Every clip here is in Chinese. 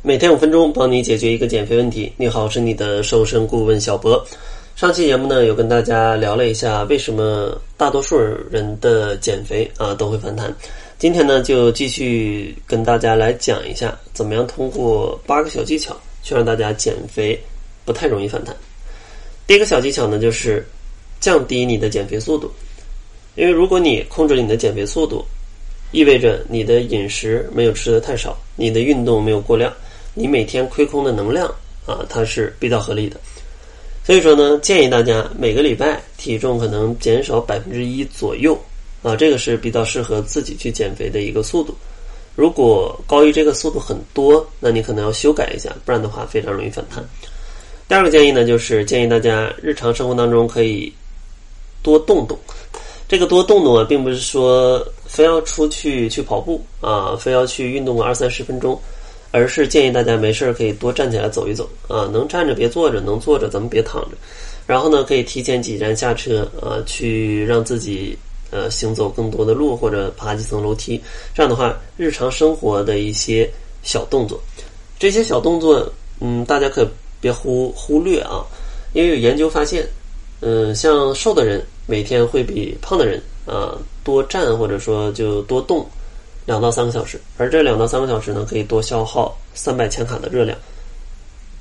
每天五分钟，帮你解决一个减肥问题。你好，我是你的瘦身顾问小博。上期节目呢，有跟大家聊了一下为什么大多数人的减肥啊都会反弹。今天呢，就继续跟大家来讲一下，怎么样通过八个小技巧去让大家减肥不太容易反弹。第一个小技巧呢，就是降低你的减肥速度。因为如果你控制你的减肥速度，意味着你的饮食没有吃的太少，你的运动没有过量。你每天亏空的能量啊，它是比较合理的。所以说呢，建议大家每个礼拜体重可能减少百分之一左右啊，这个是比较适合自己去减肥的一个速度。如果高于这个速度很多，那你可能要修改一下，不然的话非常容易反弹。第二个建议呢，就是建议大家日常生活当中可以多动动。这个多动动啊，并不是说非要出去去跑步啊，非要去运动个二三十分钟。而是建议大家没事儿可以多站起来走一走啊，能站着别坐着，能坐着咱们别躺着。然后呢，可以提前几站下车啊，去让自己呃行走更多的路或者爬几层楼梯。这样的话，日常生活的一些小动作，这些小动作嗯，大家可别忽忽略啊，因为有研究发现，嗯，像瘦的人每天会比胖的人啊多站或者说就多动。两到三个小时，而这两到三个小时呢，可以多消耗三百千卡的热量。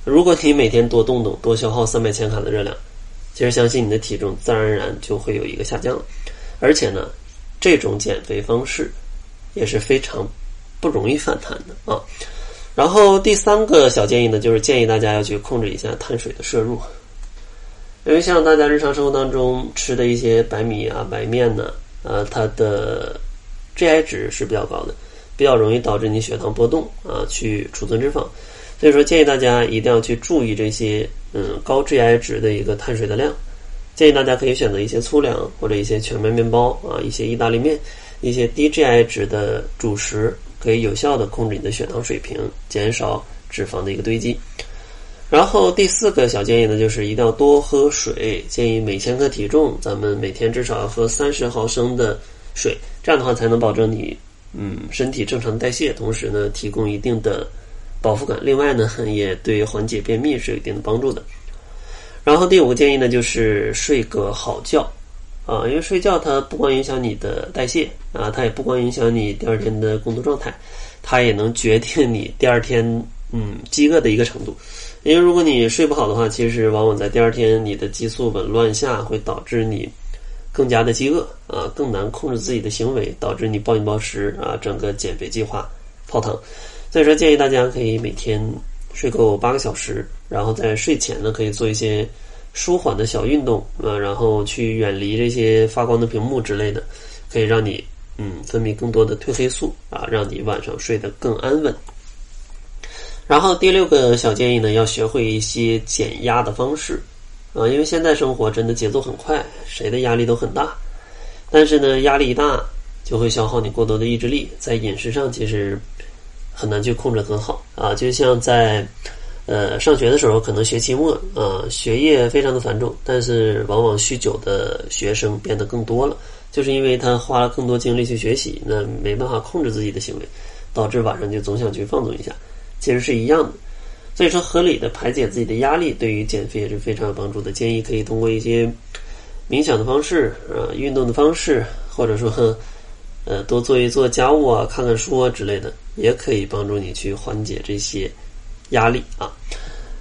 如果你每天多动动，多消耗三百千卡的热量，其实相信你的体重自然而然就会有一个下降了。而且呢，这种减肥方式也是非常不容易反弹的啊。然后第三个小建议呢，就是建议大家要去控制一下碳水的摄入，因为像大家日常生活当中吃的一些白米啊、白面呢，呃，它的 GI 值是比较高的，比较容易导致你血糖波动啊，去储存脂肪。所以说，建议大家一定要去注意这些嗯高 GI 值的一个碳水的量。建议大家可以选择一些粗粮或者一些全麦面包啊，一些意大利面，一些低 GI 值的主食，可以有效的控制你的血糖水平，减少脂肪的一个堆积。然后第四个小建议呢，就是一定要多喝水。建议每千克体重，咱们每天至少要喝三十毫升的。水，这样的话才能保证你，嗯，身体正常代谢，同时呢，提供一定的饱腹感。另外呢，也对缓解便秘是有一定的帮助的。然后第五个建议呢，就是睡个好觉，啊，因为睡觉它不光影响你的代谢啊，它也不光影响你第二天的工作状态，它也能决定你第二天嗯饥饿的一个程度。因为如果你睡不好的话，其实往往在第二天你的激素紊乱下，会导致你。更加的饥饿啊，更难控制自己的行为，导致你暴饮暴食啊，整个减肥计划泡汤。所以说，建议大家可以每天睡够八个小时，然后在睡前呢，可以做一些舒缓的小运动啊，然后去远离这些发光的屏幕之类的，可以让你嗯分泌更多的褪黑素啊，让你晚上睡得更安稳。然后第六个小建议呢，要学会一些减压的方式。啊，因为现在生活真的节奏很快，谁的压力都很大。但是呢，压力一大就会消耗你过多的意志力，在饮食上其实很难去控制很好啊。就像在呃上学的时候，可能学期末啊，学业非常的繁重，但是往往酗酒的学生变得更多了，就是因为他花了更多精力去学习，那没办法控制自己的行为，导致晚上就总想去放纵一下，其实是一样的。所以说，合理的排解自己的压力，对于减肥也是非常有帮助的。建议可以通过一些冥想的方式啊，运动的方式，或者说呃多做一做家务啊，看看书啊之类的，也可以帮助你去缓解这些压力啊。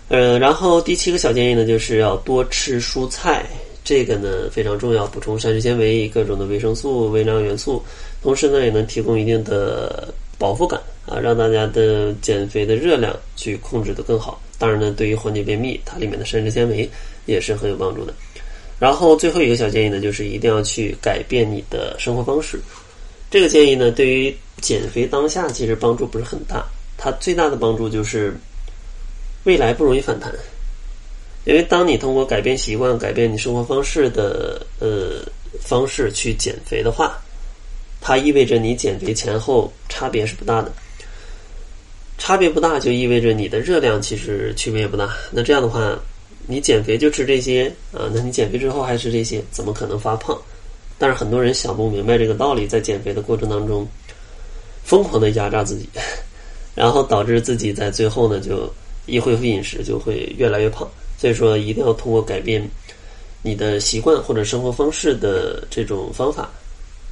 呃，然后第七个小建议呢，就是要多吃蔬菜，这个呢非常重要，补充膳食纤维、各种的维生素、微量元素，同时呢也能提供一定的饱腹感。啊，让大家的减肥的热量去控制的更好。当然呢，对于缓解便秘，它里面的膳食纤维也是很有帮助的。然后最后一个小建议呢，就是一定要去改变你的生活方式。这个建议呢，对于减肥当下其实帮助不是很大。它最大的帮助就是未来不容易反弹，因为当你通过改变习惯、改变你生活方式的呃方式去减肥的话，它意味着你减肥前后差别是不大的。差别不大，就意味着你的热量其实区别也不大。那这样的话，你减肥就吃这些啊？那你减肥之后还吃这些，怎么可能发胖？但是很多人想不明白这个道理，在减肥的过程当中，疯狂的压榨自己，然后导致自己在最后呢就一恢复饮食就会越来越胖。所以说，一定要通过改变你的习惯或者生活方式的这种方法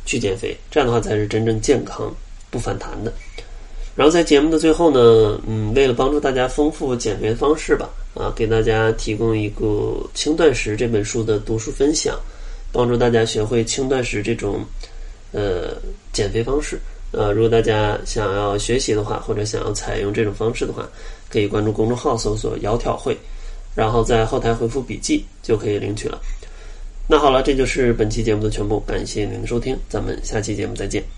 去减肥，这样的话才是真正健康不反弹的。然后在节目的最后呢，嗯，为了帮助大家丰富减肥方式吧，啊，给大家提供一个《轻断食》这本书的读书分享，帮助大家学会轻断食这种呃减肥方式。呃，如果大家想要学习的话，或者想要采用这种方式的话，可以关注公众号搜索“窈窕会”，然后在后台回复“笔记”就可以领取了。那好了，这就是本期节目的全部，感谢您的收听，咱们下期节目再见。